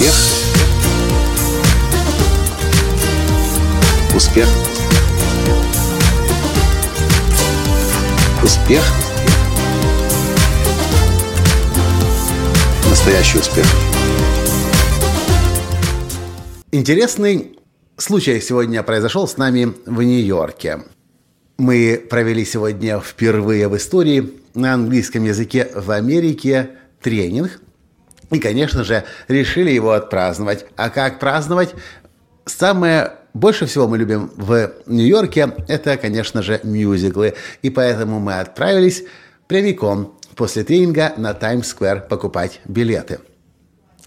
Успех. Успех. Успех. Настоящий успех. Интересный случай сегодня произошел с нами в Нью-Йорке. Мы провели сегодня впервые в истории на английском языке в Америке тренинг. И, конечно же, решили его отпраздновать. А как праздновать? Самое больше всего мы любим в Нью-Йорке, это, конечно же, мюзиклы. И поэтому мы отправились прямиком после тренинга на Таймс-сквер покупать билеты –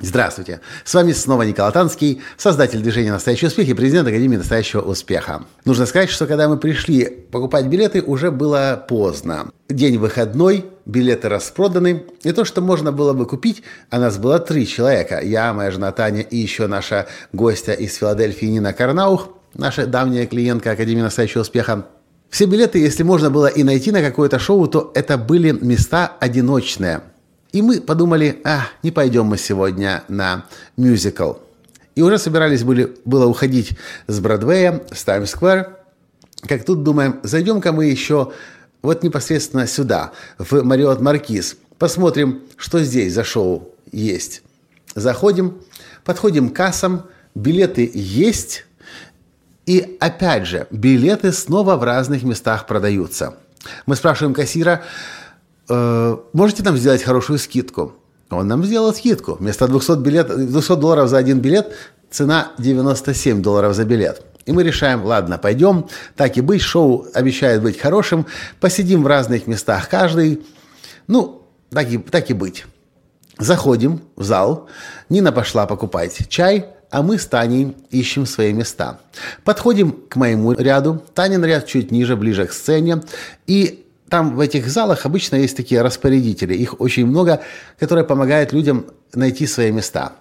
Здравствуйте! С вами снова Николай Танский, создатель движения «Настоящий успех» и президент Академии «Настоящего успеха». Нужно сказать, что когда мы пришли покупать билеты, уже было поздно. День выходной, билеты распроданы. И то, что можно было бы купить, а нас было три человека. Я, моя жена Таня и еще наша гостья из Филадельфии Нина Карнаух, наша давняя клиентка Академии «Настоящего успеха». Все билеты, если можно было и найти на какое-то шоу, то это были места одиночные – и мы подумали, а, не пойдем мы сегодня на мюзикл. И уже собирались были, было уходить с Бродвея, с Таймс-сквер. Как тут думаем, зайдем-ка мы еще вот непосредственно сюда, в Мариот Маркиз. Посмотрим, что здесь за шоу есть. Заходим, подходим к кассам, билеты есть. И опять же, билеты снова в разных местах продаются. Мы спрашиваем кассира, э, можете нам сделать хорошую скидку? Он нам сделал скидку. Вместо 200, билет, 200 долларов за один билет цена 97 долларов за билет. И мы решаем, ладно, пойдем, так и быть, шоу обещает быть хорошим, посидим в разных местах каждый. Ну, так и, так и быть. Заходим в зал, Нина пошла покупать чай, а мы с Таней ищем свои места. Подходим к моему ряду, Танин ряд чуть ниже, ближе к сцене, и там в этих залах обычно есть такие распорядители, их очень много, которые помогают людям найти свои места.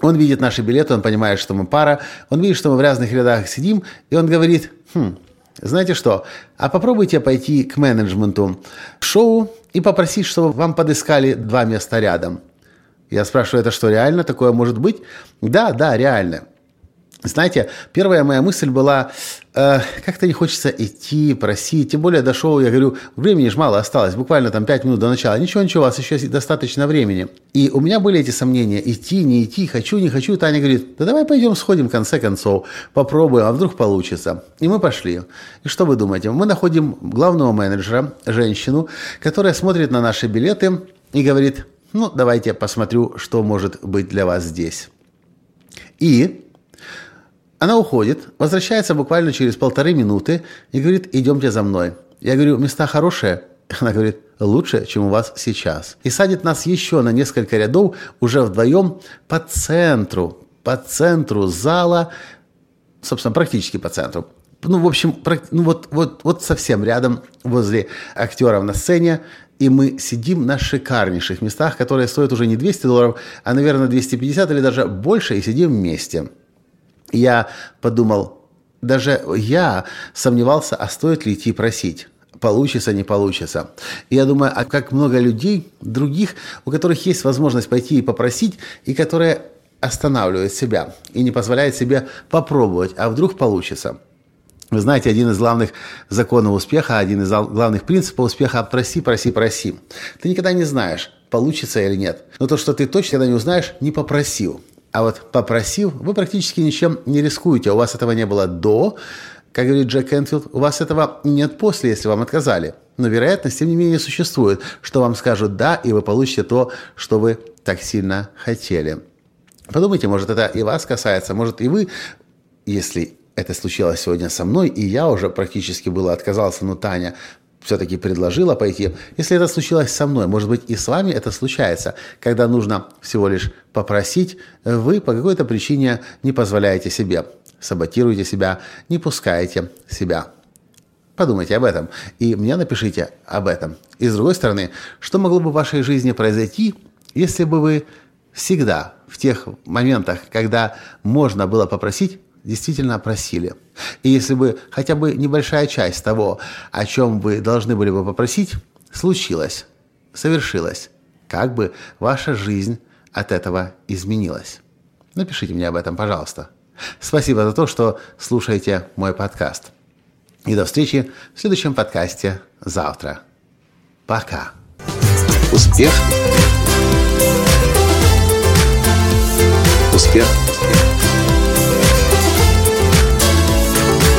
Он видит наши билеты, он понимает, что мы пара, он видит, что мы в разных рядах сидим, и он говорит, хм, знаете что, а попробуйте пойти к менеджменту шоу и попросить, чтобы вам подыскали два места рядом. Я спрашиваю, это что, реально такое может быть? Да, да, реально. Знаете, первая моя мысль была, э, как-то не хочется идти, просить, тем более до шоу, я говорю, времени же мало осталось, буквально там 5 минут до начала, ничего, ничего, у вас еще достаточно времени. И у меня были эти сомнения, идти, не идти, хочу, не хочу. Таня говорит, да давай пойдем сходим в конце концов, попробуем, а вдруг получится. И мы пошли. И что вы думаете? Мы находим главного менеджера, женщину, которая смотрит на наши билеты и говорит, ну, давайте посмотрю, что может быть для вас здесь. И она уходит, возвращается буквально через полторы минуты и говорит, идемте за мной. Я говорю, места хорошие? Она говорит, лучше, чем у вас сейчас. И садит нас еще на несколько рядов, уже вдвоем, по центру, по центру зала, собственно, практически по центру. Ну, в общем, ну, вот, вот, вот совсем рядом, возле актеров на сцене, и мы сидим на шикарнейших местах, которые стоят уже не 200 долларов, а, наверное, 250 или даже больше, и сидим вместе я подумал, даже я сомневался, а стоит ли идти просить. Получится, не получится. Я думаю, а как много людей, других, у которых есть возможность пойти и попросить, и которые останавливают себя и не позволяют себе попробовать, а вдруг получится. Вы знаете, один из главных законов успеха, один из главных принципов успеха – проси, проси, проси. Ты никогда не знаешь, получится или нет. Но то, что ты точно не узнаешь, не попросил. А вот попросив, вы практически ничем не рискуете. У вас этого не было до, как говорит Джек Энфилд, у вас этого нет после, если вам отказали. Но вероятность, тем не менее, существует, что вам скажут «да», и вы получите то, что вы так сильно хотели. Подумайте, может, это и вас касается, может, и вы, если это случилось сегодня со мной, и я уже практически было отказался, но Таня все-таки предложила пойти. Если это случилось со мной, может быть и с вами это случается, когда нужно всего лишь попросить, вы по какой-то причине не позволяете себе, саботируете себя, не пускаете себя. Подумайте об этом и мне напишите об этом. И с другой стороны, что могло бы в вашей жизни произойти, если бы вы всегда в тех моментах, когда можно было попросить, действительно просили. И если бы хотя бы небольшая часть того, о чем вы должны были бы попросить, случилась, совершилась, как бы ваша жизнь от этого изменилась. Напишите мне об этом, пожалуйста. Спасибо за то, что слушаете мой подкаст. И до встречи в следующем подкасте завтра. Пока. Успех. Успех.